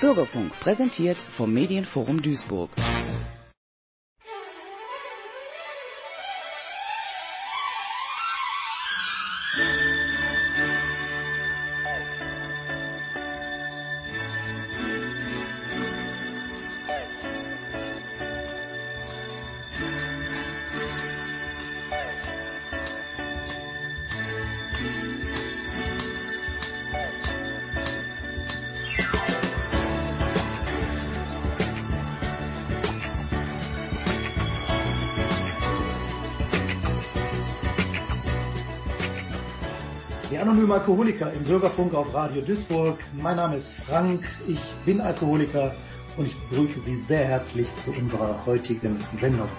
Bürgerfunk präsentiert vom Medienforum Duisburg. Alkoholiker im Bürgerfunk auf Radio Duisburg. Mein Name ist Frank, ich bin Alkoholiker und ich begrüße Sie sehr herzlich zu unserer heutigen Sendung.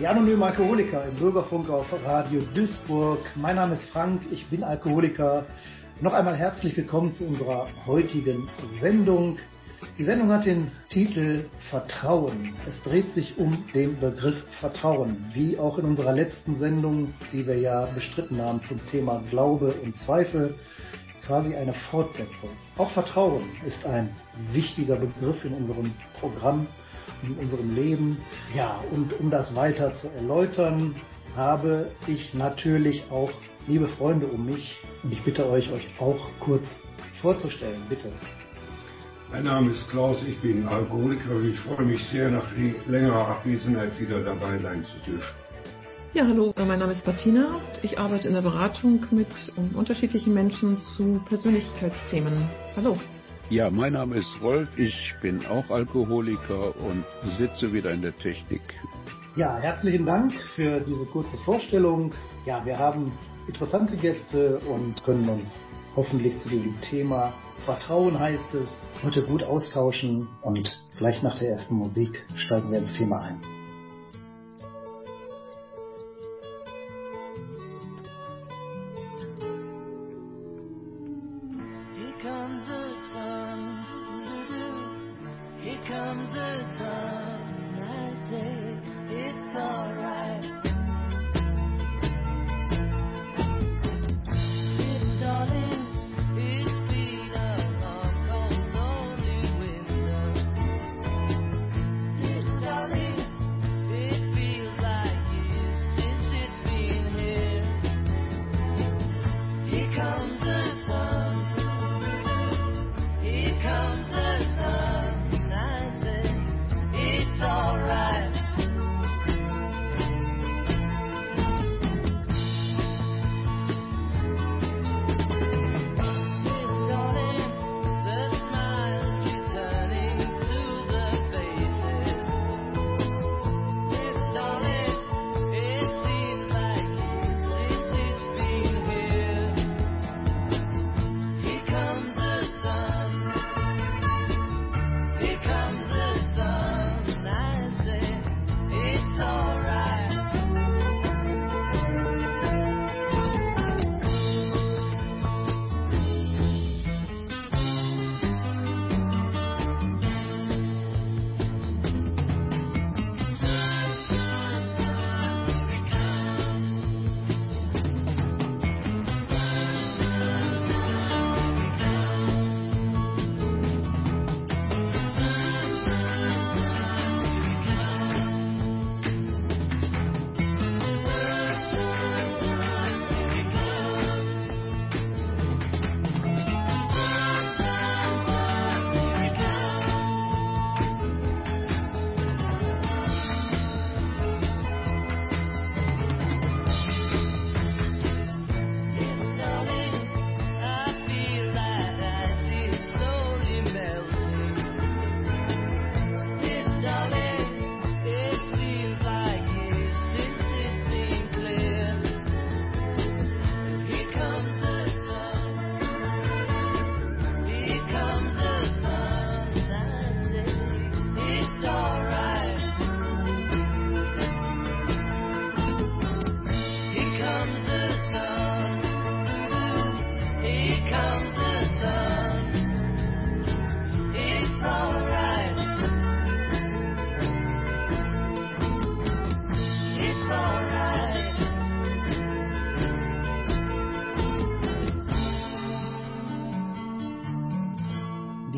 Die anonymen Alkoholiker im Bürgerfunk auf Radio Duisburg. Mein Name ist Frank, ich bin Alkoholiker noch einmal herzlich willkommen zu unserer heutigen Sendung. Die Sendung hat den Titel Vertrauen. Es dreht sich um den Begriff Vertrauen, wie auch in unserer letzten Sendung, die wir ja bestritten haben zum Thema Glaube und Zweifel, quasi eine Fortsetzung. Auch Vertrauen ist ein wichtiger Begriff in unserem Programm, in unserem Leben. Ja, und um das weiter zu erläutern, habe ich natürlich auch liebe Freunde um mich und ich bitte euch, euch auch kurz vorzustellen, bitte. Mein Name ist Klaus, ich bin Alkoholiker und ich freue mich sehr, nach längerer Abwesenheit wieder dabei sein zu dürfen. Ja, hallo, mein Name ist Bettina. Ich arbeite in der Beratung mit unterschiedlichen Menschen zu Persönlichkeitsthemen. Hallo. Ja, mein Name ist Rolf, ich bin auch Alkoholiker und sitze wieder in der Technik. Ja, herzlichen Dank für diese kurze Vorstellung. Ja, wir haben interessante Gäste und können uns hoffentlich zu diesem Thema Vertrauen heißt es heute gut austauschen und gleich nach der ersten Musik steigen wir ins Thema ein.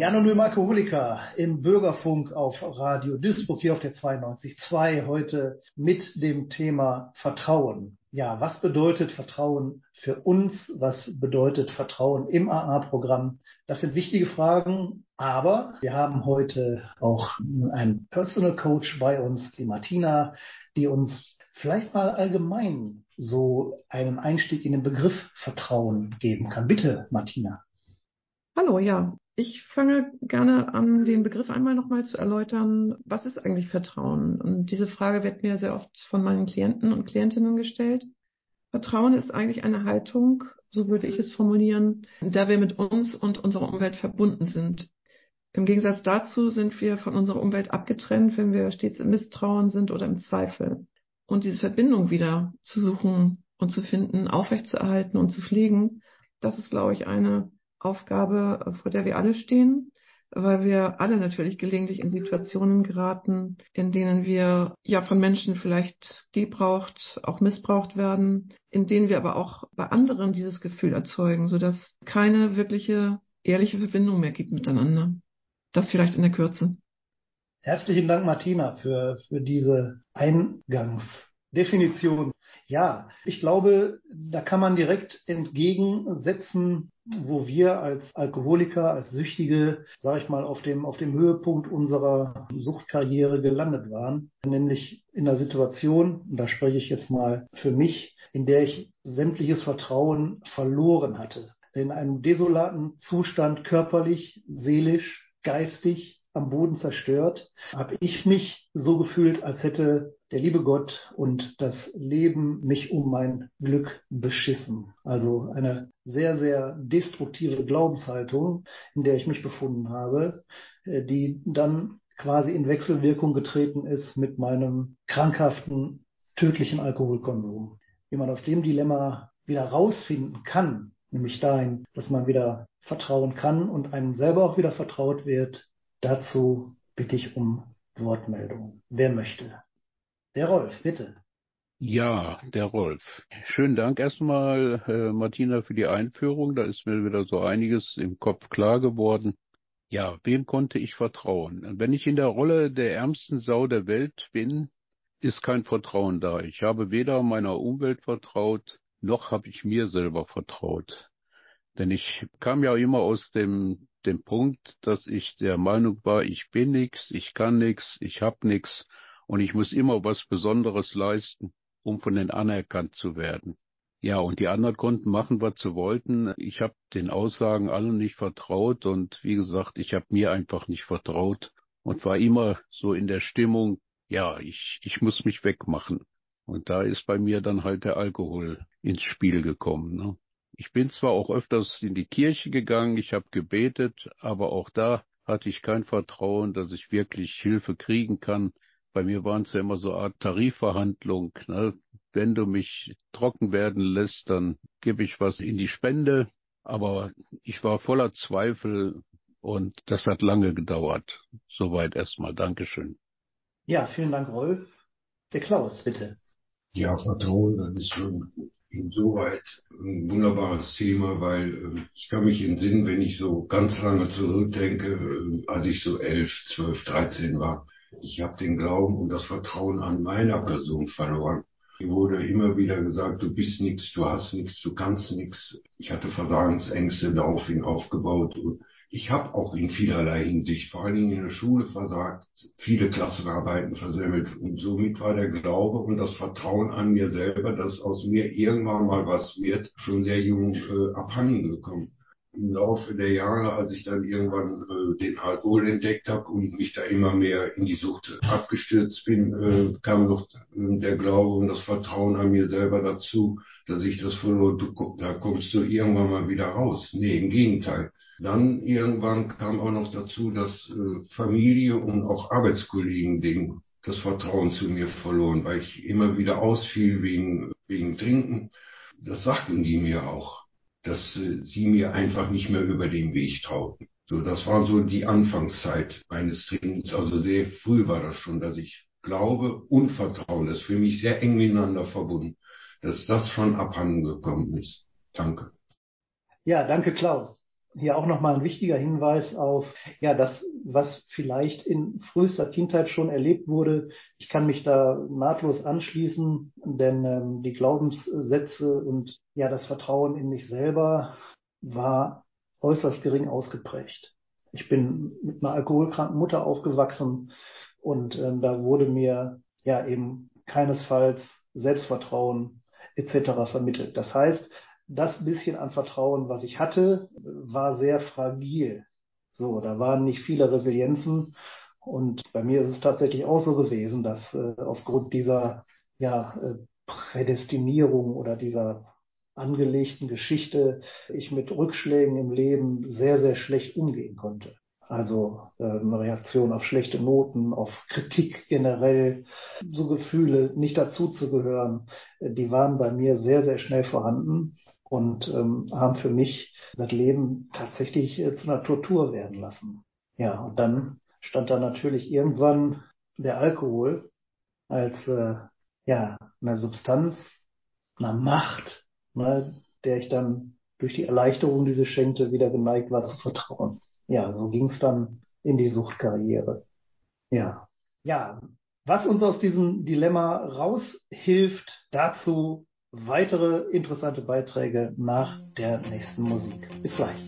Die anonymen Alkoholiker im Bürgerfunk auf Radio Duisburg hier auf der 92.2 heute mit dem Thema Vertrauen. Ja, was bedeutet Vertrauen für uns? Was bedeutet Vertrauen im AA-Programm? Das sind wichtige Fragen, aber wir haben heute auch einen Personal Coach bei uns, die Martina, die uns vielleicht mal allgemein so einen Einstieg in den Begriff Vertrauen geben kann. Bitte, Martina. Hallo, ja. Ich fange gerne an, den Begriff einmal nochmal zu erläutern. Was ist eigentlich Vertrauen? Und diese Frage wird mir sehr oft von meinen Klienten und Klientinnen gestellt. Vertrauen ist eigentlich eine Haltung, so würde ich es formulieren, da wir mit uns und unserer Umwelt verbunden sind. Im Gegensatz dazu sind wir von unserer Umwelt abgetrennt, wenn wir stets im Misstrauen sind oder im Zweifel. Und diese Verbindung wieder zu suchen und zu finden, aufrechtzuerhalten und zu pflegen, das ist, glaube ich, eine Aufgabe, vor der wir alle stehen, weil wir alle natürlich gelegentlich in Situationen geraten, in denen wir ja von Menschen vielleicht gebraucht, auch missbraucht werden, in denen wir aber auch bei anderen dieses Gefühl erzeugen, sodass keine wirkliche ehrliche Verbindung mehr gibt miteinander. Das vielleicht in der Kürze. Herzlichen Dank, Martina, für, für diese Eingangsdefinition. Ja, ich glaube, da kann man direkt entgegensetzen, wo wir als Alkoholiker, als Süchtige, sage ich mal, auf dem, auf dem Höhepunkt unserer Suchtkarriere gelandet waren, nämlich in einer Situation, und da spreche ich jetzt mal für mich, in der ich sämtliches Vertrauen verloren hatte. In einem desolaten Zustand körperlich, seelisch, geistig, am Boden zerstört, habe ich mich so gefühlt, als hätte der liebe Gott und das Leben mich um mein Glück beschissen. Also eine sehr, sehr destruktive Glaubenshaltung, in der ich mich befunden habe, äh, die dann quasi in Wechselwirkung getreten ist mit meinem krankhaften, tödlichen Alkoholkonsum. Wie man aus dem Dilemma wieder rausfinden kann, nämlich dahin, dass man wieder vertrauen kann und einem selber auch wieder vertraut wird, dazu bitte ich um Wortmeldung. Wer möchte? Der Rolf, bitte. Ja, der Rolf. Schönen Dank erstmal, äh, Martina, für die Einführung. Da ist mir wieder so einiges im Kopf klar geworden. Ja, wem konnte ich vertrauen? Wenn ich in der Rolle der ärmsten Sau der Welt bin, ist kein Vertrauen da. Ich habe weder meiner Umwelt vertraut, noch habe ich mir selber vertraut. Denn ich kam ja immer aus dem, dem Punkt, dass ich der Meinung war, ich bin nix, ich kann nix, ich hab nix und ich muss immer was Besonderes leisten, um von den anerkannt zu werden. Ja, und die anderen konnten machen, was sie wollten. Ich habe den Aussagen allen nicht vertraut und wie gesagt, ich habe mir einfach nicht vertraut und war immer so in der Stimmung, ja, ich, ich muss mich wegmachen. Und da ist bei mir dann halt der Alkohol ins Spiel gekommen. Ne? Ich bin zwar auch öfters in die Kirche gegangen, ich habe gebetet, aber auch da hatte ich kein Vertrauen, dass ich wirklich Hilfe kriegen kann bei mir waren es ja immer so eine Art Tarifverhandlung. Ne? Wenn du mich trocken werden lässt, dann gebe ich was in die Spende. Aber ich war voller Zweifel und das hat lange gedauert. Soweit erstmal. Dankeschön. Ja, vielen Dank, Rolf. Der Klaus, bitte. Ja, Vertrauen, das ist schon insoweit ein wunderbares Thema, weil äh, ich kann mich entsinnen, wenn ich so ganz lange zurückdenke, äh, als ich so elf, zwölf, dreizehn war, ich habe den Glauben und das Vertrauen an meiner Person verloren. Mir wurde immer wieder gesagt, du bist nichts, du hast nichts, du kannst nichts. Ich hatte Versagensängste daraufhin aufgebaut und ich habe auch in vielerlei Hinsicht, vor allen Dingen in der Schule versagt, viele Klassenarbeiten versemmelt und somit war der Glaube und das Vertrauen an mir selber, dass aus mir irgendwann mal was wird, schon sehr jung äh, abhanden gekommen im Laufe der Jahre, als ich dann irgendwann äh, den Alkohol entdeckt habe und mich da immer mehr in die Sucht abgestürzt bin, äh, kam noch äh, der Glaube und das Vertrauen an mir selber dazu, dass ich das verlor. Du, da kommst du irgendwann mal wieder raus. Nee, im Gegenteil. Dann irgendwann kam auch noch dazu, dass äh, Familie und auch Arbeitskollegen den, das Vertrauen zu mir verloren, weil ich immer wieder ausfiel wegen, wegen Trinken. Das sagten die mir auch dass äh, sie mir einfach nicht mehr über den Weg trauten. So, das war so die Anfangszeit meines Trinkens. Also sehr früh war das schon, dass ich Glaube und Vertrauen, das ist für mich sehr eng miteinander verbunden, dass das schon abhanden gekommen ist. Danke. Ja, danke Klaus. Hier auch nochmal ein wichtiger Hinweis auf, ja, das, was vielleicht in frühester Kindheit schon erlebt wurde. Ich kann mich da nahtlos anschließen, denn ähm, die Glaubenssätze und ja, das Vertrauen in mich selber war äußerst gering ausgeprägt. Ich bin mit einer alkoholkranken Mutter aufgewachsen und ähm, da wurde mir ja eben keinesfalls Selbstvertrauen etc. vermittelt. Das heißt, das bisschen an Vertrauen, was ich hatte, war sehr fragil. So, da waren nicht viele Resilienzen. Und bei mir ist es tatsächlich auch so gewesen, dass äh, aufgrund dieser ja, äh, Prädestinierung oder dieser angelegten Geschichte ich mit Rückschlägen im Leben sehr, sehr schlecht umgehen konnte. Also äh, eine Reaktion auf schlechte Noten, auf Kritik generell, so Gefühle, nicht dazuzugehören, äh, die waren bei mir sehr, sehr schnell vorhanden und ähm, haben für mich das Leben tatsächlich äh, zu einer Tortur werden lassen. Ja, und dann stand da natürlich irgendwann der Alkohol als äh, ja eine Substanz, eine Macht, ne, der ich dann durch die Erleichterung, die sie schenkte, wieder geneigt war zu vertrauen. Ja, so ging es dann in die Suchtkarriere. Ja. Ja, was uns aus diesem Dilemma raushilft, dazu weitere interessante Beiträge nach der nächsten Musik. Bis gleich.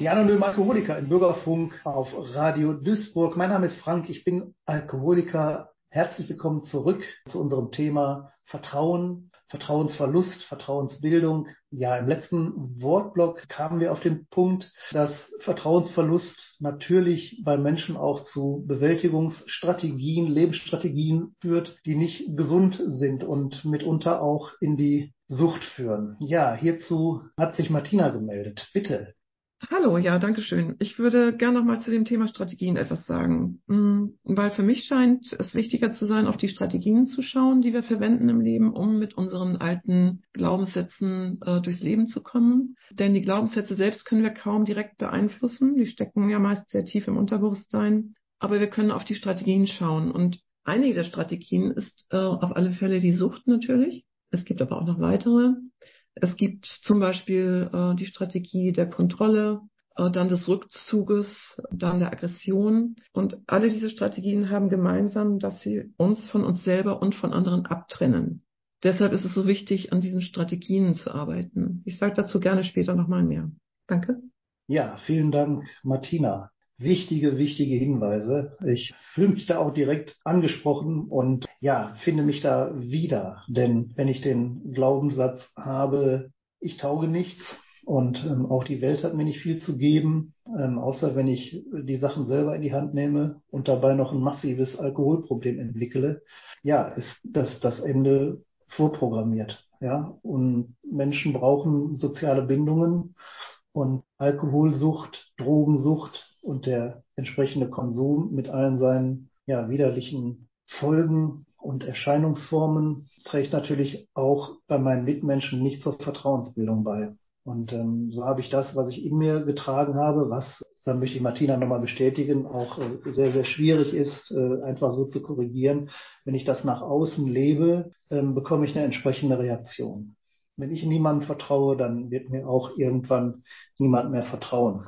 Die anonymen Alkoholiker im Bürgerfunk auf Radio Duisburg. Mein Name ist Frank, ich bin Alkoholiker. Herzlich willkommen zurück zu unserem Thema Vertrauen, Vertrauensverlust, Vertrauensbildung. Ja, im letzten Wortblock kamen wir auf den Punkt, dass Vertrauensverlust natürlich bei Menschen auch zu Bewältigungsstrategien, Lebensstrategien führt, die nicht gesund sind und mitunter auch in die Sucht führen. Ja, hierzu hat sich Martina gemeldet. Bitte. Hallo, ja, danke schön. Ich würde gerne noch mal zu dem Thema Strategien etwas sagen, mm, weil für mich scheint es wichtiger zu sein, auf die Strategien zu schauen, die wir verwenden im Leben, um mit unseren alten Glaubenssätzen äh, durchs Leben zu kommen. Denn die Glaubenssätze selbst können wir kaum direkt beeinflussen. Die stecken ja meist sehr tief im Unterbewusstsein. Aber wir können auf die Strategien schauen. Und einige der Strategien ist äh, auf alle Fälle die Sucht natürlich. Es gibt aber auch noch weitere. Es gibt zum Beispiel äh, die Strategie der Kontrolle, äh, dann des Rückzuges, dann der Aggression. Und alle diese Strategien haben gemeinsam, dass sie uns von uns selber und von anderen abtrennen. Deshalb ist es so wichtig, an diesen Strategien zu arbeiten. Ich sage dazu gerne später nochmal mehr. Danke. Ja, vielen Dank, Martina wichtige, wichtige Hinweise. Ich fühle mich da auch direkt angesprochen und ja, finde mich da wieder. Denn wenn ich den Glaubenssatz habe, ich tauge nichts und ähm, auch die Welt hat mir nicht viel zu geben, ähm, außer wenn ich die Sachen selber in die Hand nehme und dabei noch ein massives Alkoholproblem entwickle, ja, ist das, das Ende vorprogrammiert. Ja, und Menschen brauchen soziale Bindungen und Alkoholsucht, Drogensucht und der entsprechende Konsum mit allen seinen ja, widerlichen Folgen und Erscheinungsformen trägt natürlich auch bei meinen Mitmenschen nicht zur Vertrauensbildung bei. Und ähm, so habe ich das, was ich in mir getragen habe, was, dann möchte ich Martina nochmal bestätigen, auch äh, sehr, sehr schwierig ist, äh, einfach so zu korrigieren. Wenn ich das nach außen lebe, ähm, bekomme ich eine entsprechende Reaktion. Wenn ich niemandem vertraue, dann wird mir auch irgendwann niemand mehr vertrauen.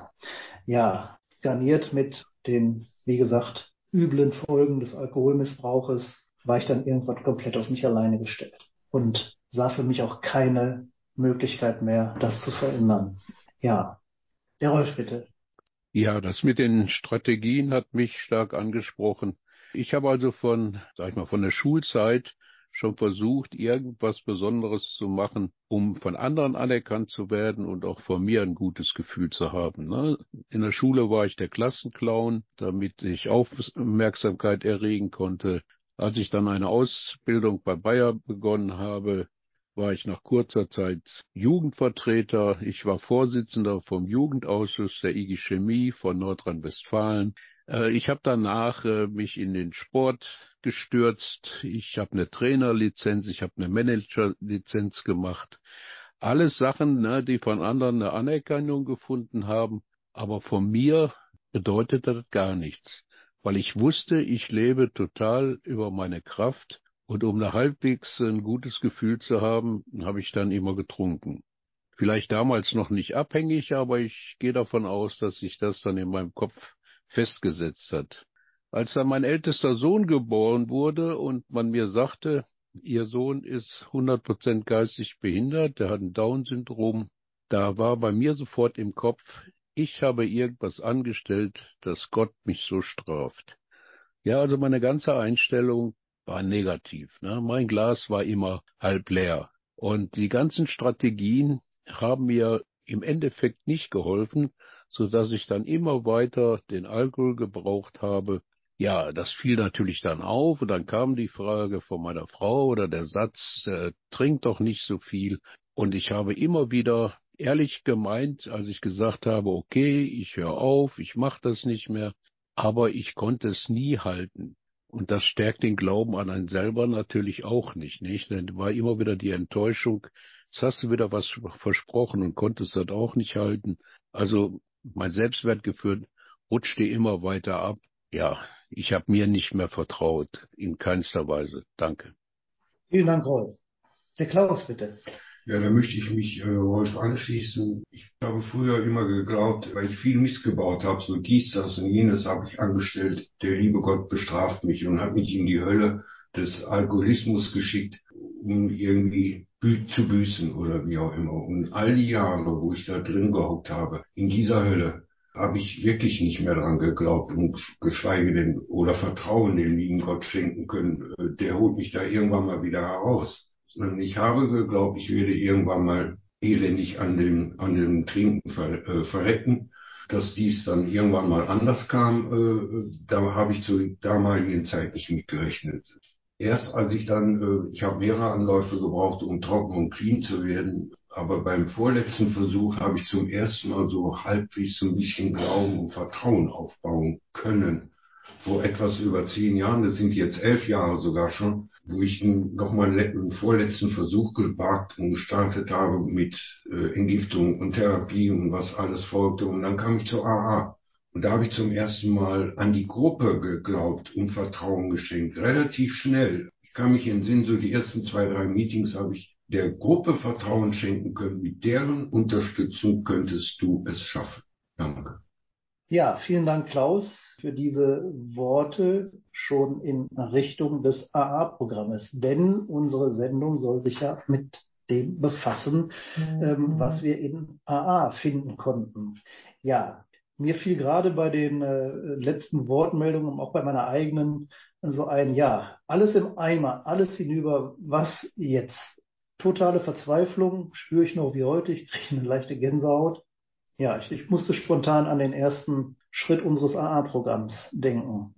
Ja, garniert mit den, wie gesagt, üblen Folgen des Alkoholmissbrauches, war ich dann irgendwann komplett auf mich alleine gestellt und sah für mich auch keine Möglichkeit mehr, das zu verändern. Ja, der Rolf bitte. Ja, das mit den Strategien hat mich stark angesprochen. Ich habe also von, sag ich mal, von der Schulzeit schon versucht, irgendwas Besonderes zu machen, um von anderen anerkannt zu werden und auch von mir ein gutes Gefühl zu haben. Ne? In der Schule war ich der Klassenclown, damit ich Aufmerksamkeit erregen konnte. Als ich dann eine Ausbildung bei Bayer begonnen habe, war ich nach kurzer Zeit Jugendvertreter. Ich war Vorsitzender vom Jugendausschuss der IG Chemie von Nordrhein-Westfalen. Äh, ich habe danach äh, mich in den Sport gestürzt. Ich habe eine Trainerlizenz, ich habe eine Managerlizenz gemacht. Alles Sachen, ne, die von anderen eine Anerkennung gefunden haben, aber von mir bedeutet das gar nichts, weil ich wusste, ich lebe total über meine Kraft und um eine halbwegs ein gutes Gefühl zu haben, habe ich dann immer getrunken. Vielleicht damals noch nicht abhängig, aber ich gehe davon aus, dass sich das dann in meinem Kopf festgesetzt hat. Als dann mein ältester Sohn geboren wurde und man mir sagte, Ihr Sohn ist 100% geistig behindert, der hat ein Down-Syndrom, da war bei mir sofort im Kopf, ich habe irgendwas angestellt, dass Gott mich so straft. Ja, also meine ganze Einstellung war negativ. Ne? Mein Glas war immer halb leer. Und die ganzen Strategien haben mir im Endeffekt nicht geholfen, so dass ich dann immer weiter den Alkohol gebraucht habe, ja, das fiel natürlich dann auf und dann kam die Frage von meiner Frau oder der Satz, äh, trink doch nicht so viel. Und ich habe immer wieder ehrlich gemeint, als ich gesagt habe, okay, ich höre auf, ich mache das nicht mehr, aber ich konnte es nie halten. Und das stärkt den Glauben an einen selber natürlich auch nicht, nicht? Denn war immer wieder die Enttäuschung, jetzt hast du wieder was versprochen und konntest das auch nicht halten. Also mein Selbstwertgefühl rutschte immer weiter ab. Ja, ich habe mir nicht mehr vertraut, in keinster Weise. Danke. Vielen Dank, Rolf. Der Klaus, bitte. Ja, da möchte ich mich äh, Rolf anschließen. Ich habe früher immer geglaubt, weil ich viel Mist gebaut habe, so dies, das und jenes habe ich angestellt. Der liebe Gott bestraft mich und hat mich in die Hölle des Alkoholismus geschickt, um irgendwie bü zu büßen oder wie auch immer. Und all die Jahre, wo ich da drin gehockt habe, in dieser Hölle, habe ich wirklich nicht mehr dran geglaubt und geschweige denn oder Vertrauen den lieben Gott schenken können. Äh, der holt mich da irgendwann mal wieder heraus. Sondern ich habe geglaubt, ich werde irgendwann mal elendig an dem, an dem Trinken ver, äh, verrecken. Dass dies dann irgendwann mal anders kam, äh, da habe ich zur damaligen Zeit nicht mitgerechnet. Erst als ich dann, äh, ich habe mehrere Anläufe gebraucht, um trocken und clean zu werden, aber beim vorletzten Versuch habe ich zum ersten Mal so halbwegs so ein bisschen Glauben und Vertrauen aufbauen können. Vor etwas über zehn Jahren, das sind jetzt elf Jahre sogar schon, wo ich nochmal einen vorletzten Versuch gewagt und gestartet habe mit äh, Entgiftung und Therapie und was alles folgte. Und dann kam ich zur AA. Und da habe ich zum ersten Mal an die Gruppe geglaubt und Vertrauen geschenkt. Relativ schnell. Ich kann mich entsinnen, so die ersten zwei, drei Meetings habe ich der Gruppe Vertrauen schenken können. Mit deren Unterstützung könntest du es schaffen. Danke. Ja, vielen Dank, Klaus, für diese Worte schon in Richtung des AA-Programmes. Denn unsere Sendung soll sich ja mit dem befassen, mhm. ähm, was wir in AA finden konnten. Ja, mir fiel gerade bei den äh, letzten Wortmeldungen und auch bei meiner eigenen so ein, ja, alles im Eimer, alles hinüber, was jetzt? Totale Verzweiflung spüre ich noch wie heute. Ich kriege eine leichte Gänsehaut. Ja, ich, ich musste spontan an den ersten Schritt unseres AA-Programms denken.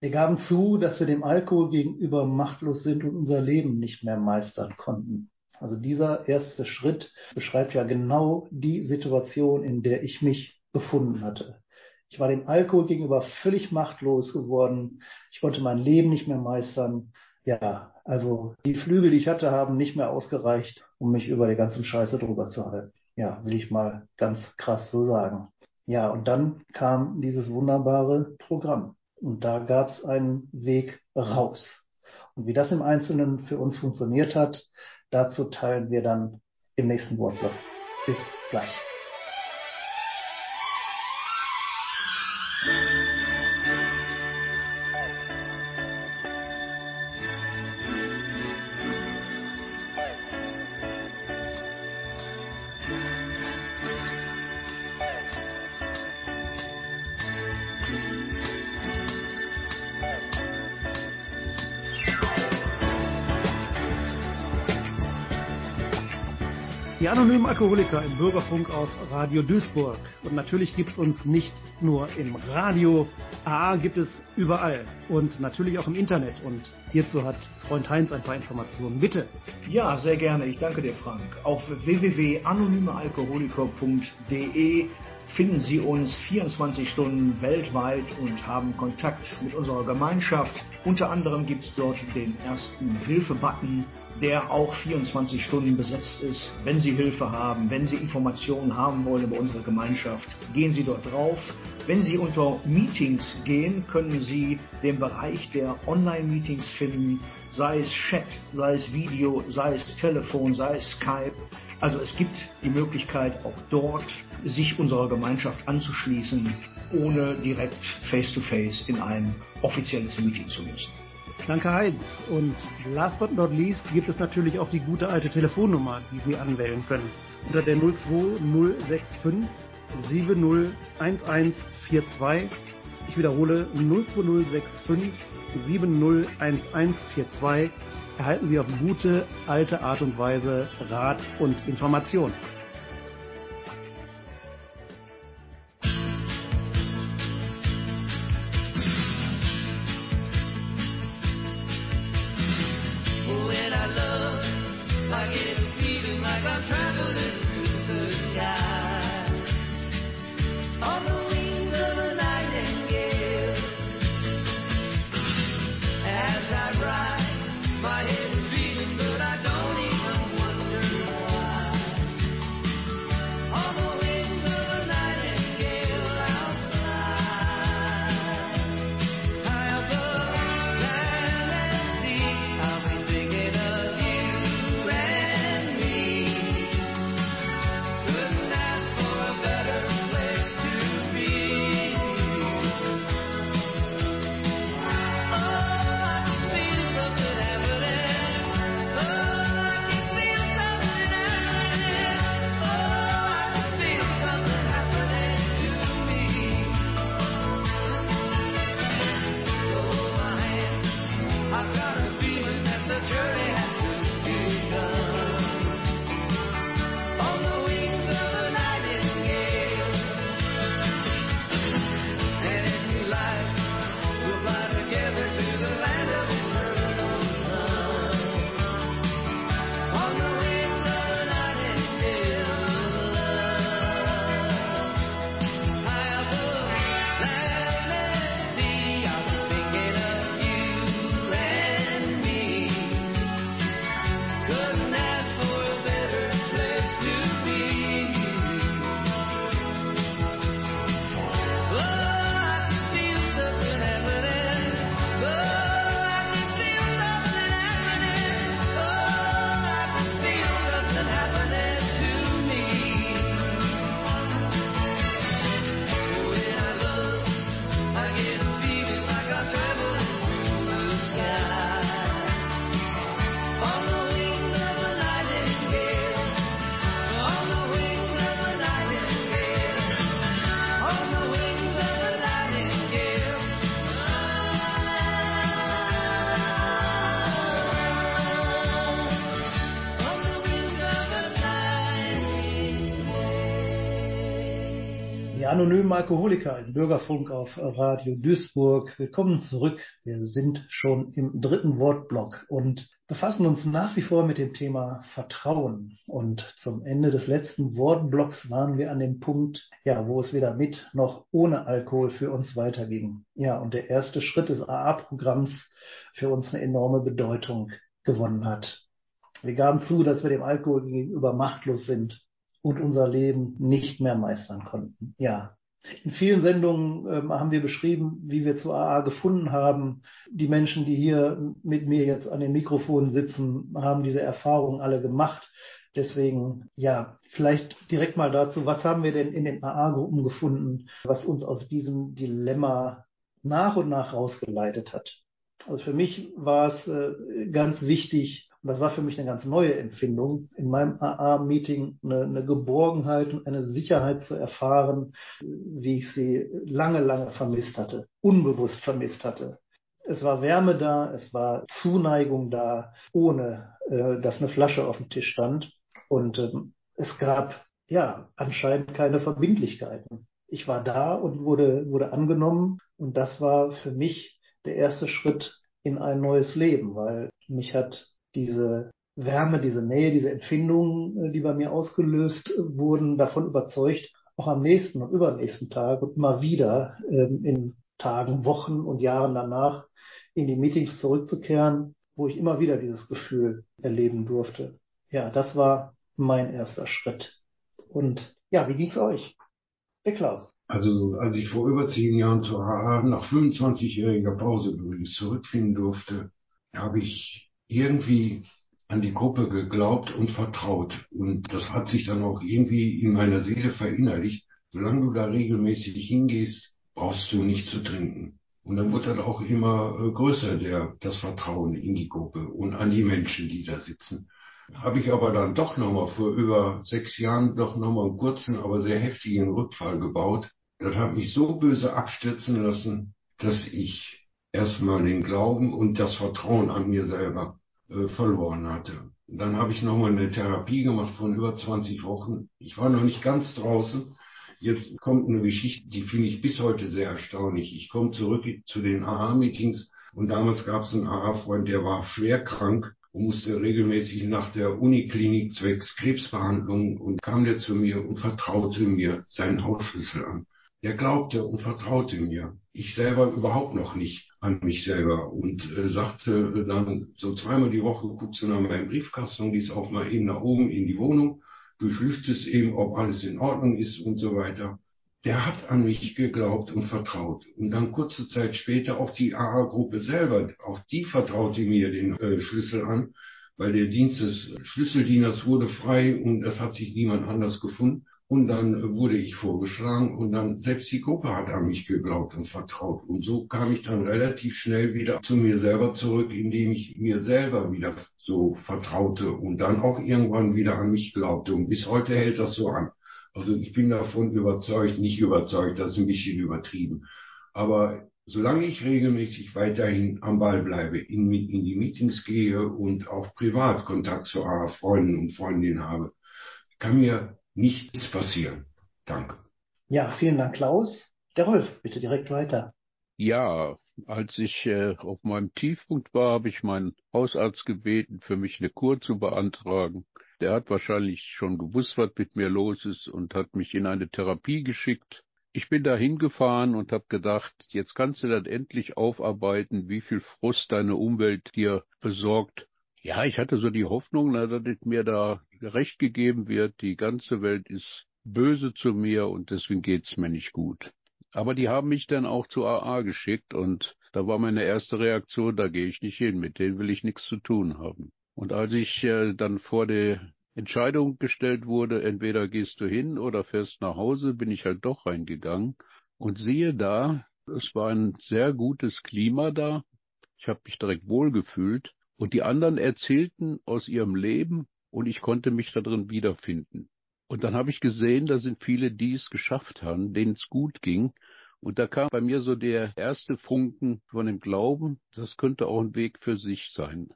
Wir gaben zu, dass wir dem Alkohol gegenüber machtlos sind und unser Leben nicht mehr meistern konnten. Also dieser erste Schritt beschreibt ja genau die Situation, in der ich mich befunden hatte. Ich war dem Alkohol gegenüber völlig machtlos geworden. Ich konnte mein Leben nicht mehr meistern. Ja, also die Flügel, die ich hatte, haben nicht mehr ausgereicht, um mich über die ganzen Scheiße drüber zu halten. Ja, will ich mal ganz krass so sagen. Ja, und dann kam dieses wunderbare Programm. Und da gab es einen Weg raus. Und wie das im Einzelnen für uns funktioniert hat, dazu teilen wir dann im nächsten Wortblock. Bis gleich. Alkoholiker im Bürgerfunk auf Radio Duisburg. Und natürlich gibt es uns nicht nur im Radio. AA gibt es überall und natürlich auch im Internet. Und hierzu hat Freund Heinz ein paar Informationen. Bitte. Ja, sehr gerne. Ich danke dir, Frank. Auf www.anonymealkoholiker.de finden Sie uns 24 Stunden weltweit und haben Kontakt mit unserer Gemeinschaft. Unter anderem gibt es dort den ersten Hilfe-Button, der auch 24 Stunden besetzt ist. Wenn Sie Hilfe haben, wenn Sie Informationen haben wollen über unsere Gemeinschaft, gehen Sie dort drauf. Wenn Sie unter Meetings gehen, können Sie den Bereich der Online-Meetings finden, sei es Chat, sei es Video, sei es Telefon, sei es Skype. Also es gibt die Möglichkeit, auch dort sich unserer Gemeinschaft anzuschließen, ohne direkt face-to-face -face in ein offizielles Meeting zu müssen. Danke Heinz. Und last but not least gibt es natürlich auch die gute alte Telefonnummer, die Sie anwählen können. Unter der 02065 701142. Ich wiederhole 02065 701142 erhalten Sie auf gute alte Art und Weise Rat und Information. Anonymen Alkoholiker, ein Bürgerfunk auf Radio Duisburg. Willkommen zurück. Wir sind schon im dritten Wortblock und befassen uns nach wie vor mit dem Thema Vertrauen. Und zum Ende des letzten Wortblocks waren wir an dem Punkt, ja, wo es weder mit noch ohne Alkohol für uns weiterging. Ja, und der erste Schritt des AA-Programms für uns eine enorme Bedeutung gewonnen hat. Wir gaben zu, dass wir dem Alkohol gegenüber machtlos sind und unser Leben nicht mehr meistern konnten. Ja. In vielen Sendungen ähm, haben wir beschrieben, wie wir zu AA gefunden haben. Die Menschen, die hier mit mir jetzt an den Mikrofonen sitzen, haben diese Erfahrungen alle gemacht. Deswegen, ja, vielleicht direkt mal dazu, was haben wir denn in den AA-Gruppen gefunden, was uns aus diesem Dilemma nach und nach rausgeleitet hat? Also für mich war es äh, ganz wichtig, und das war für mich eine ganz neue Empfindung, in meinem AA-Meeting eine, eine Geborgenheit und eine Sicherheit zu erfahren, wie ich sie lange, lange vermisst hatte, unbewusst vermisst hatte. Es war Wärme da, es war Zuneigung da, ohne äh, dass eine Flasche auf dem Tisch stand. Und ähm, es gab ja anscheinend keine Verbindlichkeiten. Ich war da und wurde, wurde angenommen. Und das war für mich der erste Schritt in ein neues Leben, weil mich hat diese Wärme, diese Nähe, diese Empfindungen, äh, die bei mir ausgelöst wurden, davon überzeugt, auch am nächsten und übernächsten Tag und immer wieder ähm, in Tagen, Wochen und Jahren danach in die Meetings zurückzukehren, wo ich immer wieder dieses Gefühl erleben durfte. Ja, das war mein erster Schritt. Und ja, wie ging's euch? Der Klaus. Also als ich vor über zehn Jahren zur AA nach 25-jähriger Pause übrigens zurückfinden durfte, habe ich irgendwie an die Gruppe geglaubt und vertraut. Und das hat sich dann auch irgendwie in meiner Seele verinnerlicht. Solange du da regelmäßig hingehst, brauchst du nicht zu trinken. Und dann wird dann auch immer äh, größer der, das Vertrauen in die Gruppe und an die Menschen, die da sitzen. Habe ich aber dann doch nochmal vor über sechs Jahren doch nochmal einen kurzen, aber sehr heftigen Rückfall gebaut. Das hat mich so böse abstürzen lassen, dass ich erstmal den Glauben und das Vertrauen an mir selber verloren hatte. Dann habe ich nochmal eine Therapie gemacht von über 20 Wochen. Ich war noch nicht ganz draußen. Jetzt kommt eine Geschichte, die finde ich bis heute sehr erstaunlich. Ich komme zurück zu den AA-Meetings und damals gab es einen AA-Freund, der war schwer krank und musste regelmäßig nach der Uniklinik zwecks Krebsbehandlung und kam der zu mir und vertraute mir seinen Hausschlüssel an. Er glaubte und vertraute mir. Ich selber überhaupt noch nicht an mich selber und äh, sagte dann so zweimal die Woche guckst du nach meinem Briefkasten und gehst auch mal eben nach oben in die Wohnung, durchlüftest eben, ob alles in Ordnung ist und so weiter. Der hat an mich geglaubt und vertraut. Und dann kurze Zeit später auch die AA-Gruppe selber, auch die vertraute mir den äh, Schlüssel an, weil der Dienst des Schlüsseldieners wurde frei und es hat sich niemand anders gefunden. Und dann wurde ich vorgeschlagen und dann selbst die Gruppe hat an mich geglaubt und vertraut. Und so kam ich dann relativ schnell wieder zu mir selber zurück, indem ich mir selber wieder so vertraute und dann auch irgendwann wieder an mich glaubte. Und bis heute hält das so an. Also ich bin davon überzeugt, nicht überzeugt, das ist ein bisschen übertrieben. Aber solange ich regelmäßig weiterhin am Ball bleibe, in, in die Meetings gehe und auch privat Kontakt zu Freunden und Freundinnen habe, kann mir nichts passieren. Danke. Ja, vielen Dank, Klaus. Der Rolf, bitte direkt weiter. Ja, als ich äh, auf meinem Tiefpunkt war, habe ich meinen Hausarzt gebeten, für mich eine Kur zu beantragen. Der hat wahrscheinlich schon gewusst, was mit mir los ist und hat mich in eine Therapie geschickt. Ich bin da hingefahren und habe gedacht, jetzt kannst du das endlich aufarbeiten, wie viel Frust deine Umwelt dir besorgt. Ja, ich hatte so die Hoffnung, dass mir da recht gegeben wird, die ganze Welt ist böse zu mir und deswegen geht's mir nicht gut. Aber die haben mich dann auch zu AA geschickt und da war meine erste Reaktion, da gehe ich nicht hin, mit denen will ich nichts zu tun haben. Und als ich äh, dann vor der Entscheidung gestellt wurde, entweder gehst du hin oder fährst nach Hause, bin ich halt doch reingegangen und sehe da, es war ein sehr gutes Klima da. Ich habe mich direkt wohlgefühlt und die anderen erzählten aus ihrem Leben und ich konnte mich darin wiederfinden. Und dann habe ich gesehen, da sind viele, die es geschafft haben, denen es gut ging. Und da kam bei mir so der erste Funken von dem Glauben, das könnte auch ein Weg für sich sein.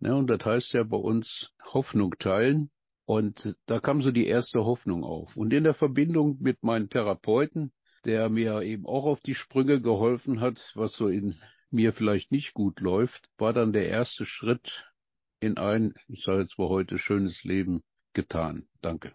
Ja, und das heißt ja bei uns Hoffnung teilen. Und da kam so die erste Hoffnung auf. Und in der Verbindung mit meinem Therapeuten, der mir eben auch auf die Sprünge geholfen hat, was so in mir vielleicht nicht gut läuft, war dann der erste Schritt in ein, ich sage jetzt mal heute, schönes Leben getan. Danke.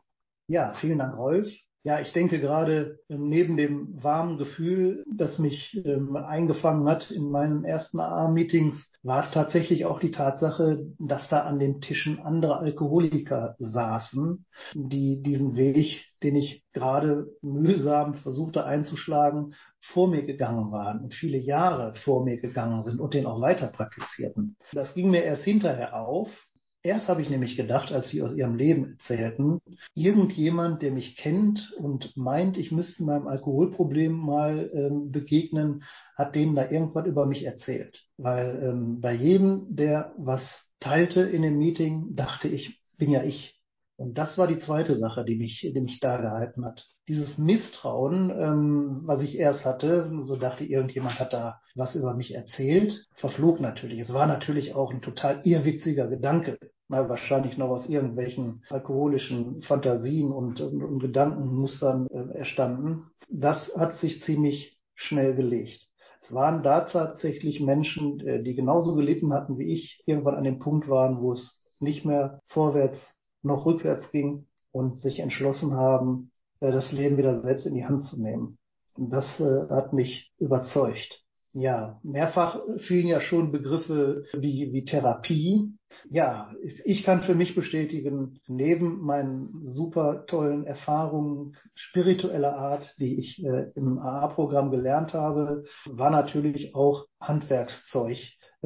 Ja, vielen Dank, Rolf. Ja, ich denke gerade ähm, neben dem warmen Gefühl, das mich ähm, eingefangen hat in meinen ersten AA-Meetings, war es tatsächlich auch die Tatsache, dass da an den Tischen andere Alkoholiker saßen, die diesen Weg, den ich gerade mühsam versuchte einzuschlagen, vor mir gegangen waren und viele Jahre vor mir gegangen sind und den auch weiter praktizierten. Das ging mir erst hinterher auf, Erst habe ich nämlich gedacht, als Sie aus Ihrem Leben erzählten, irgendjemand, der mich kennt und meint, ich müsste meinem Alkoholproblem mal ähm, begegnen, hat denen da irgendwas über mich erzählt. Weil ähm, bei jedem, der was teilte in dem Meeting, dachte ich, bin ja ich. Und das war die zweite Sache, die mich, die mich da gehalten hat. Dieses Misstrauen, ähm, was ich erst hatte, so dachte irgendjemand hat da was über mich erzählt, verflog natürlich. Es war natürlich auch ein total irrwitziger Gedanke mal wahrscheinlich noch aus irgendwelchen alkoholischen Fantasien und, und, und Gedankenmustern äh, erstanden. Das hat sich ziemlich schnell gelegt. Es waren da tatsächlich Menschen, äh, die genauso gelitten hatten wie ich, irgendwann an dem Punkt waren, wo es nicht mehr vorwärts noch rückwärts ging und sich entschlossen haben, äh, das Leben wieder selbst in die Hand zu nehmen. Und das äh, hat mich überzeugt. Ja, mehrfach fielen ja schon Begriffe wie, wie Therapie. Ja, ich kann für mich bestätigen, neben meinen super tollen Erfahrungen spiritueller Art, die ich äh, im AA-Programm gelernt habe, war natürlich auch Handwerkszeug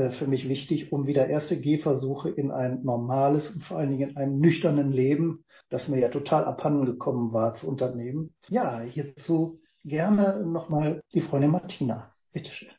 für mich wichtig, um wieder erste Gehversuche in ein normales und vor allen Dingen in einem nüchternen Leben, das mir ja total abhanden gekommen war, zu unternehmen. Ja, hierzu gerne nochmal die Freundin Martina. Bitteschön.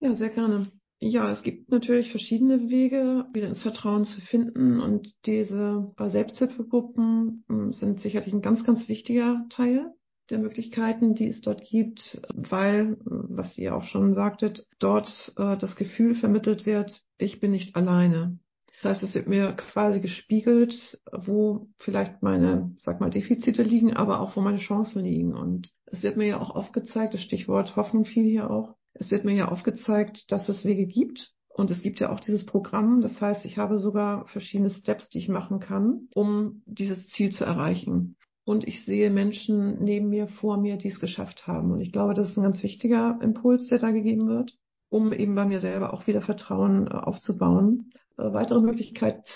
Ja, sehr gerne. Ja, es gibt natürlich verschiedene Wege, wieder ins Vertrauen zu finden. Und diese Selbsthilfegruppen hm, sind sicherlich ein ganz, ganz wichtiger Teil der Möglichkeiten, die es dort gibt, weil, was ihr auch schon sagtet, dort äh, das Gefühl vermittelt wird, ich bin nicht alleine. Das heißt, es wird mir quasi gespiegelt, wo vielleicht meine, sag mal, Defizite liegen, aber auch wo meine Chancen liegen. Und es wird mir ja auch aufgezeigt, das Stichwort Hoffnung fiel hier auch, es wird mir ja aufgezeigt, dass es Wege gibt. Und es gibt ja auch dieses Programm. Das heißt, ich habe sogar verschiedene Steps, die ich machen kann, um dieses Ziel zu erreichen. Und ich sehe Menschen neben mir, vor mir, die es geschafft haben. Und ich glaube, das ist ein ganz wichtiger Impuls, der da gegeben wird, um eben bei mir selber auch wieder Vertrauen äh, aufzubauen. Äh, weitere Möglichkeit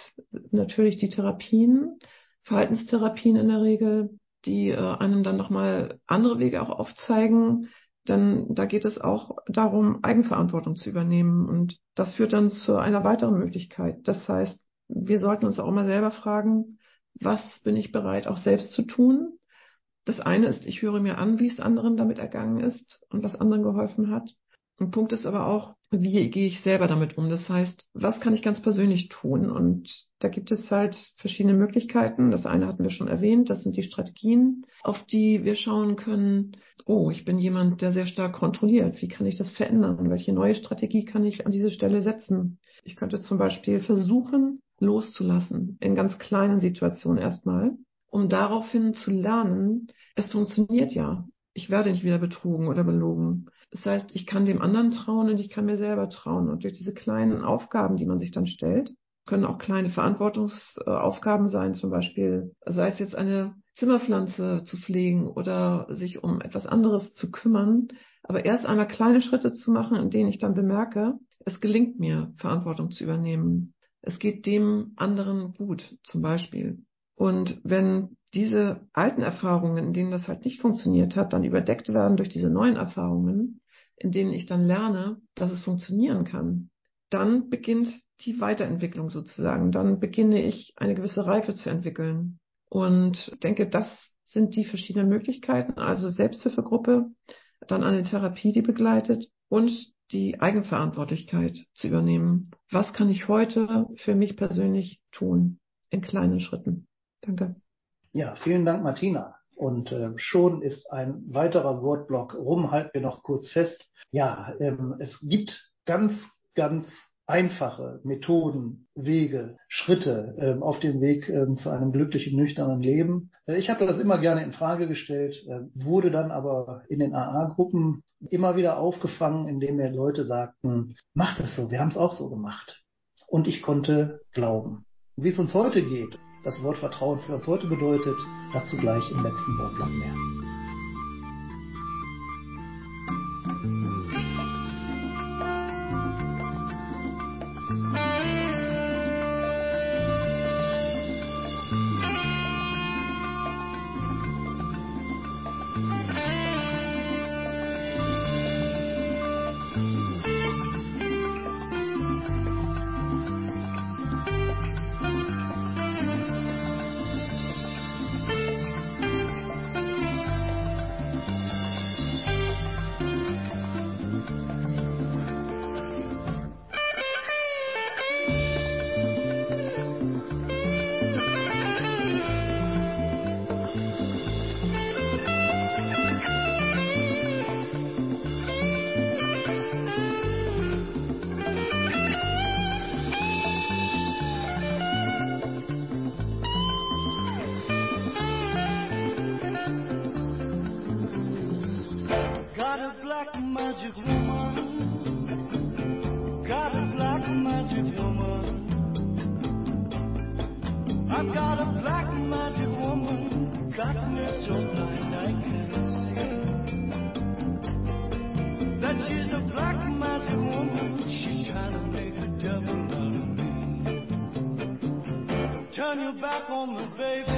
natürlich die Therapien, Verhaltenstherapien in der Regel, die äh, einem dann nochmal andere Wege auch aufzeigen, denn da geht es auch darum, Eigenverantwortung zu übernehmen. Und das führt dann zu einer weiteren Möglichkeit. Das heißt, wir sollten uns auch immer selber fragen, was bin ich bereit auch selbst zu tun? Das eine ist, ich höre mir an, wie es anderen damit ergangen ist und was anderen geholfen hat. Ein Punkt ist aber auch, wie gehe ich selber damit um? Das heißt, was kann ich ganz persönlich tun? Und da gibt es halt verschiedene Möglichkeiten. Das eine hatten wir schon erwähnt, das sind die Strategien, auf die wir schauen können. Oh, ich bin jemand, der sehr stark kontrolliert. Wie kann ich das verändern? Welche neue Strategie kann ich an diese Stelle setzen? Ich könnte zum Beispiel versuchen, loszulassen, in ganz kleinen Situationen erstmal, um daraufhin zu lernen, es funktioniert ja. Ich werde nicht wieder betrogen oder belogen. Das heißt, ich kann dem anderen trauen und ich kann mir selber trauen. Und durch diese kleinen Aufgaben, die man sich dann stellt, können auch kleine Verantwortungsaufgaben sein, zum Beispiel, sei es jetzt eine Zimmerpflanze zu pflegen oder sich um etwas anderes zu kümmern, aber erst einmal kleine Schritte zu machen, in denen ich dann bemerke, es gelingt mir, Verantwortung zu übernehmen. Es geht dem anderen gut, zum Beispiel. Und wenn diese alten Erfahrungen, in denen das halt nicht funktioniert hat, dann überdeckt werden durch diese neuen Erfahrungen, in denen ich dann lerne, dass es funktionieren kann, dann beginnt die Weiterentwicklung sozusagen. Dann beginne ich eine gewisse Reife zu entwickeln. Und denke, das sind die verschiedenen Möglichkeiten. Also Selbsthilfegruppe, dann eine Therapie, die begleitet und die Eigenverantwortlichkeit zu übernehmen. Was kann ich heute für mich persönlich tun in kleinen Schritten? Danke. Ja, vielen Dank, Martina. Und äh, schon ist ein weiterer Wortblock rum, halten wir noch kurz fest. Ja, ähm, es gibt ganz, ganz einfache Methoden, Wege, Schritte ähm, auf dem Weg ähm, zu einem glücklichen, nüchternen Leben. Äh, ich habe das immer gerne in Frage gestellt, äh, wurde dann aber in den AA-Gruppen immer wieder aufgefangen, indem mir Leute sagten, mach das so, wir haben es auch so gemacht. Und ich konnte glauben. Wie es uns heute geht, das Wort Vertrauen für uns heute bedeutet, dazu gleich im letzten Wortblock mehr. turn your back on the baby.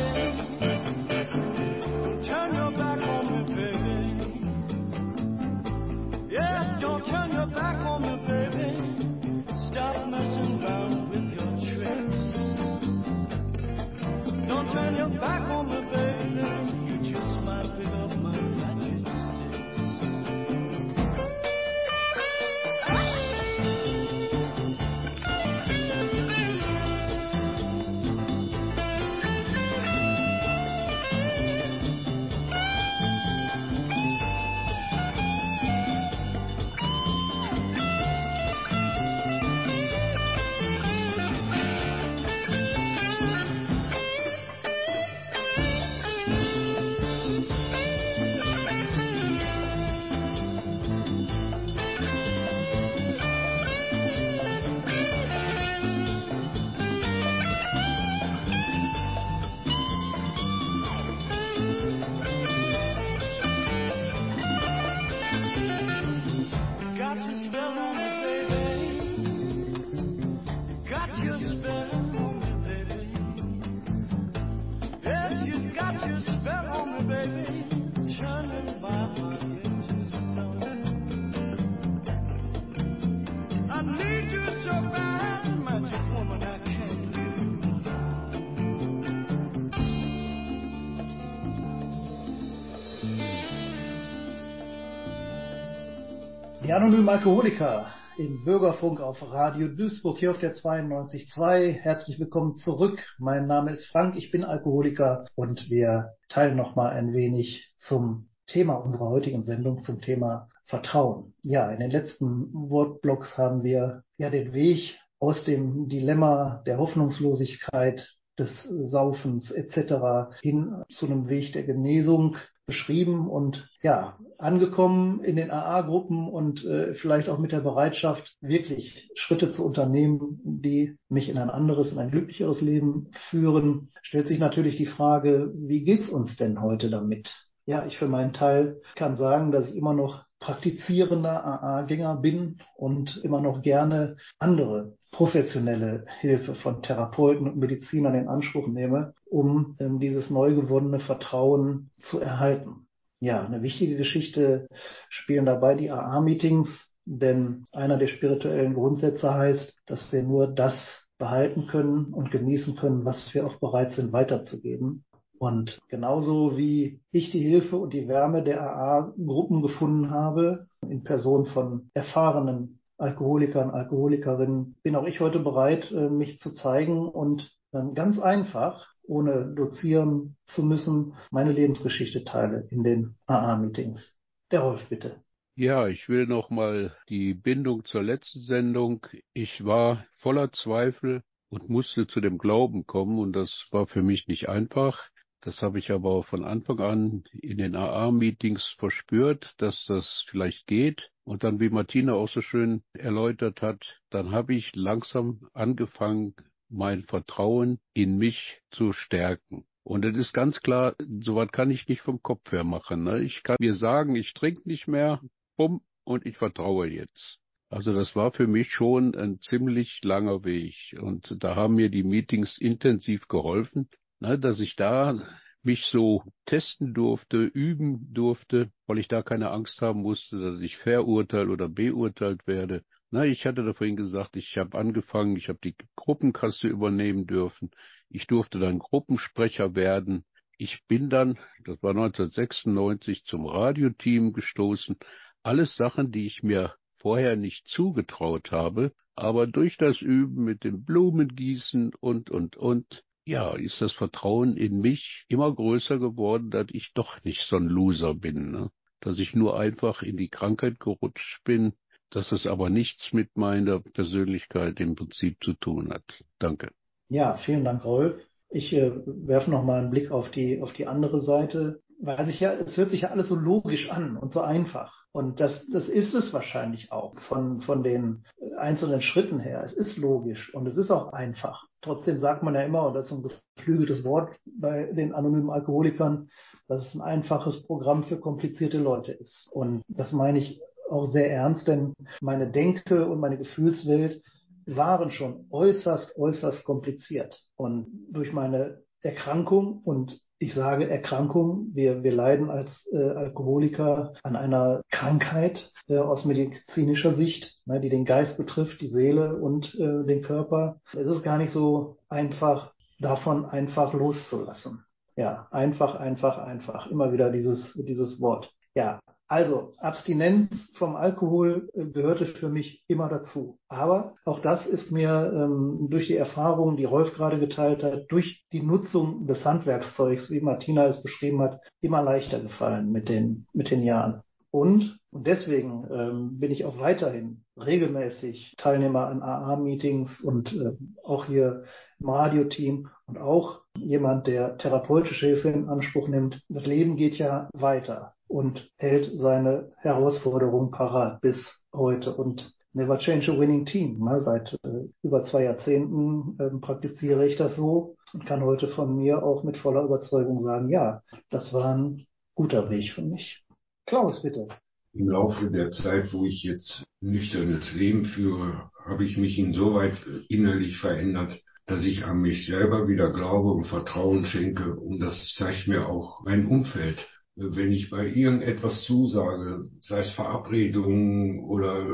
Die anonymen Alkoholiker im Bürgerfunk auf Radio Duisburg hier auf der 92.2. Herzlich willkommen zurück. Mein Name ist Frank, ich bin Alkoholiker und wir teilen noch mal ein wenig zum Thema unserer heutigen Sendung, zum Thema Vertrauen. Ja, in den letzten Wortblocks haben wir ja den Weg aus dem Dilemma der Hoffnungslosigkeit des Saufens etc. hin zu einem Weg der Genesung beschrieben und ja, angekommen in den AA-Gruppen und äh, vielleicht auch mit der Bereitschaft, wirklich Schritte zu unternehmen, die mich in ein anderes, in ein glücklicheres Leben führen, stellt sich natürlich die Frage, wie geht's uns denn heute damit? Ja, ich für meinen Teil kann sagen, dass ich immer noch praktizierender AA-Gänger bin und immer noch gerne andere professionelle Hilfe von Therapeuten und Medizinern in Anspruch nehme, um ähm, dieses neu gewonnene Vertrauen zu erhalten. Ja, eine wichtige Geschichte spielen dabei die AA-Meetings, denn einer der spirituellen Grundsätze heißt, dass wir nur das behalten können und genießen können, was wir auch bereit sind weiterzugeben. Und genauso wie ich die Hilfe und die Wärme der AA-Gruppen gefunden habe, in Person von erfahrenen Alkoholikern, Alkoholikerinnen, bin auch ich heute bereit, äh, mich zu zeigen und ganz einfach, ohne dozieren zu müssen, meine Lebensgeschichte teile in den AA-Meetings. Der Rolf, bitte. Ja, ich will noch mal die Bindung zur letzten Sendung. Ich war voller Zweifel und musste zu dem Glauben kommen und das war für mich nicht einfach. Das habe ich aber von Anfang an in den AA-Meetings verspürt, dass das vielleicht geht. Und dann, wie Martina auch so schön erläutert hat, dann habe ich langsam angefangen, mein Vertrauen in mich zu stärken. Und es ist ganz klar, sowas kann ich nicht vom Kopf her machen. Ne? Ich kann mir sagen, ich trinke nicht mehr, bumm, und ich vertraue jetzt. Also das war für mich schon ein ziemlich langer Weg. Und da haben mir die Meetings intensiv geholfen, ne, dass ich da mich so testen durfte, üben durfte, weil ich da keine Angst haben musste, dass ich verurteilt oder beurteilt werde. Na, ich hatte da vorhin gesagt, ich habe angefangen, ich habe die Gruppenkasse übernehmen dürfen. Ich durfte dann Gruppensprecher werden. Ich bin dann, das war 1996, zum Radioteam gestoßen. Alles Sachen, die ich mir vorher nicht zugetraut habe, aber durch das Üben mit dem Blumengießen und, und, und, ja, ist das Vertrauen in mich immer größer geworden, dass ich doch nicht so ein Loser bin, ne? dass ich nur einfach in die Krankheit gerutscht bin, dass es aber nichts mit meiner Persönlichkeit im Prinzip zu tun hat. Danke. Ja, vielen Dank, Rolf. Ich äh, werfe noch mal einen Blick auf die, auf die andere Seite, weil sich ja, es hört sich ja alles so logisch an und so einfach. Und das, das ist es wahrscheinlich auch von, von den einzelnen Schritten her. Es ist logisch und es ist auch einfach. Trotzdem sagt man ja immer, und das ist ein geflügeltes Wort bei den anonymen Alkoholikern, dass es ein einfaches Programm für komplizierte Leute ist. Und das meine ich auch sehr ernst, denn meine Denke und meine Gefühlswelt waren schon äußerst, äußerst kompliziert. Und durch meine Erkrankung und ich sage Erkrankung. Wir, wir leiden als äh, Alkoholiker an einer Krankheit äh, aus medizinischer Sicht, ne, die den Geist betrifft, die Seele und äh, den Körper. Es ist gar nicht so einfach, davon einfach loszulassen. Ja, einfach, einfach, einfach. Immer wieder dieses, dieses Wort. Ja, also Abstinenz vom Alkohol äh, gehörte für mich immer dazu. Aber auch das ist mir ähm, durch die Erfahrungen, die Rolf gerade geteilt hat, durch die Nutzung des Handwerkszeugs, wie Martina es beschrieben hat, immer leichter gefallen mit den, mit den Jahren. Und, und deswegen ähm, bin ich auch weiterhin regelmäßig Teilnehmer an AA-Meetings und äh, auch hier im Radioteam und auch jemand, der therapeutische Hilfe in Anspruch nimmt. Das Leben geht ja weiter und hält seine Herausforderungen parat bis heute. Und Never Change a Winning Team. Ne? Seit äh, über zwei Jahrzehnten äh, praktiziere ich das so und kann heute von mir auch mit voller Überzeugung sagen, ja, das war ein guter Weg für mich. Klaus, bitte. Im Laufe der Zeit, wo ich jetzt nüchternes Leben führe, habe ich mich insoweit innerlich verändert, dass ich an mich selber wieder glaube und Vertrauen schenke. Und das zeigt mir auch mein Umfeld wenn ich bei irgendetwas zusage, sei es Verabredungen oder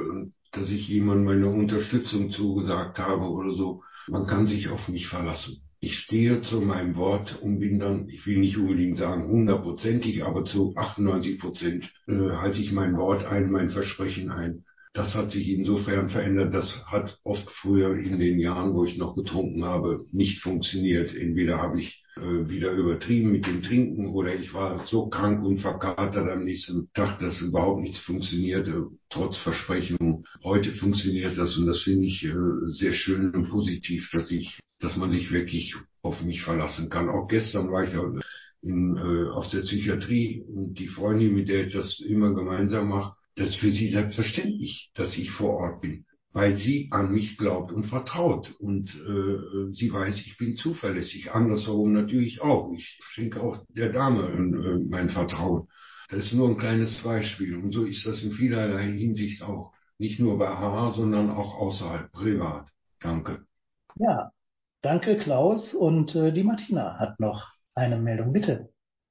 dass ich jemandem meine Unterstützung zugesagt habe oder so, man kann sich auf mich verlassen. Ich stehe zu meinem Wort und bin dann, ich will nicht unbedingt sagen hundertprozentig, aber zu 98 Prozent äh, halte ich mein Wort ein, mein Versprechen ein. Das hat sich insofern verändert. Das hat oft früher in den Jahren, wo ich noch getrunken habe, nicht funktioniert. Entweder habe ich wieder übertrieben mit dem Trinken oder ich war so krank und verkatert am nächsten Tag, dass überhaupt nichts funktionierte, trotz Versprechungen. Heute funktioniert das und das finde ich äh, sehr schön und positiv, dass ich, dass man sich wirklich auf mich verlassen kann. Auch gestern war ich in, äh, aus der Psychiatrie und die Freundin, mit der ich das immer gemeinsam mache, das ist für sie selbstverständlich, dass ich vor Ort bin, weil sie an mich glaubt und vertraut. Und äh, sie weiß, ich bin zuverlässig. Andersherum natürlich auch. Ich schenke auch der Dame äh, mein Vertrauen. Das ist nur ein kleines Beispiel. Und so ist das in vielerlei Hinsicht auch. Nicht nur bei AA, sondern auch außerhalb, privat. Danke. Ja, danke Klaus. Und äh, die Martina hat noch eine Meldung, bitte.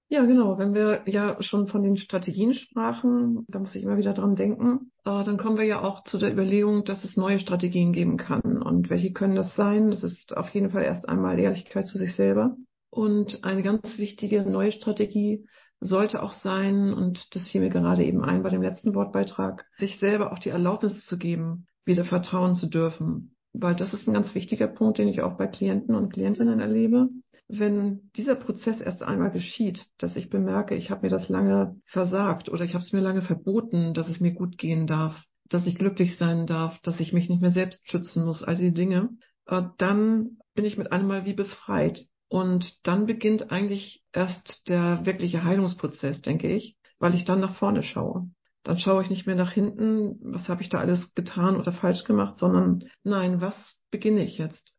Ja, genau. Wenn wir ja schon von den Strategien sprachen, da muss ich immer wieder dran denken, äh, dann kommen wir ja auch zu der Überlegung, dass es neue Strategien geben kann. Und welche können das sein? Das ist auf jeden Fall erst einmal Ehrlichkeit zu sich selber. Und eine ganz wichtige neue Strategie sollte auch sein, und das fiel mir gerade eben ein bei dem letzten Wortbeitrag, sich selber auch die Erlaubnis zu geben, wieder vertrauen zu dürfen. Weil das ist ein ganz wichtiger Punkt, den ich auch bei Klienten und Klientinnen erlebe wenn dieser Prozess erst einmal geschieht, dass ich bemerke, ich habe mir das lange versagt oder ich habe es mir lange verboten, dass es mir gut gehen darf, dass ich glücklich sein darf, dass ich mich nicht mehr selbst schützen muss, all die Dinge, äh, dann bin ich mit einem Mal wie befreit. Und dann beginnt eigentlich erst der wirkliche Heilungsprozess, denke ich, weil ich dann nach vorne schaue. Dann schaue ich nicht mehr nach hinten, was habe ich da alles getan oder falsch gemacht, sondern nein, was beginne ich jetzt?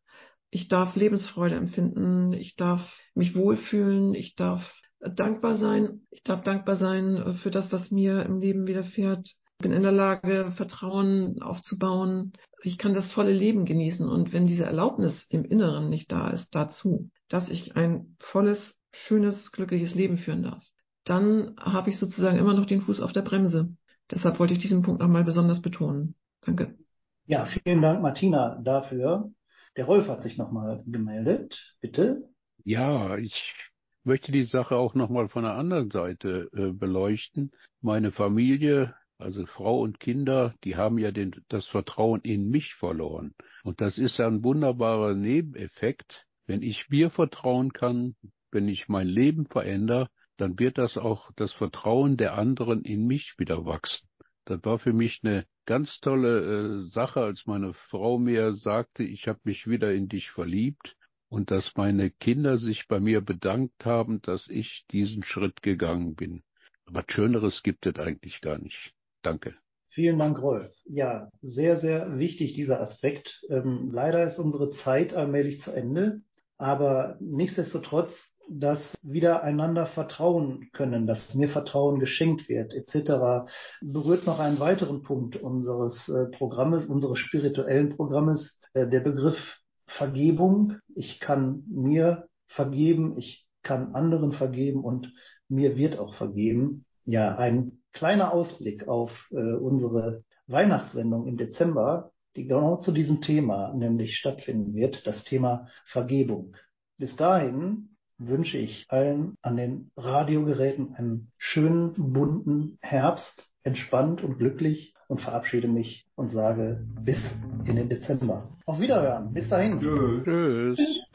Ich darf Lebensfreude empfinden, ich darf mich wohlfühlen, ich darf dankbar sein, ich darf dankbar sein für das, was mir im Leben widerfährt. Ich bin in der Lage, Vertrauen aufzubauen. Ich kann das volle Leben genießen. Und wenn diese Erlaubnis im Inneren nicht da ist, dazu, dass ich ein volles, schönes, glückliches Leben führen darf, dann habe ich sozusagen immer noch den Fuß auf der Bremse. Deshalb wollte ich diesen Punkt nochmal besonders betonen. Danke. Ja, vielen Dank, Martina, dafür. Der Rolf hat sich nochmal gemeldet. Bitte. Ja, ich möchte die Sache auch nochmal von der anderen Seite äh, beleuchten. Meine Familie, also Frau und Kinder, die haben ja den, das Vertrauen in mich verloren. Und das ist ein wunderbarer Nebeneffekt. Wenn ich mir vertrauen kann, wenn ich mein Leben verändere, dann wird das auch das Vertrauen der anderen in mich wieder wachsen. Das war für mich eine ganz tolle äh, Sache, als meine Frau mir sagte, ich habe mich wieder in dich verliebt und dass meine Kinder sich bei mir bedankt haben, dass ich diesen Schritt gegangen bin. Aber Schöneres gibt es eigentlich gar nicht. Danke. Vielen Dank, Rolf. Ja, sehr, sehr wichtig dieser Aspekt. Ähm, leider ist unsere Zeit allmählich zu Ende, aber nichtsdestotrotz dass wieder einander vertrauen können, dass mir Vertrauen geschenkt wird, etc., berührt noch einen weiteren Punkt unseres äh, Programmes, unseres spirituellen Programmes, äh, der Begriff Vergebung. Ich kann mir vergeben, ich kann anderen vergeben und mir wird auch vergeben. Ja, ein kleiner Ausblick auf äh, unsere Weihnachtssendung im Dezember, die genau zu diesem Thema nämlich stattfinden wird, das Thema Vergebung. Bis dahin wünsche ich allen an den Radiogeräten einen schönen, bunten Herbst, entspannt und glücklich und verabschiede mich und sage bis in den Dezember. Auf Wiederhören. Bis dahin. Tschüss. Tschüss.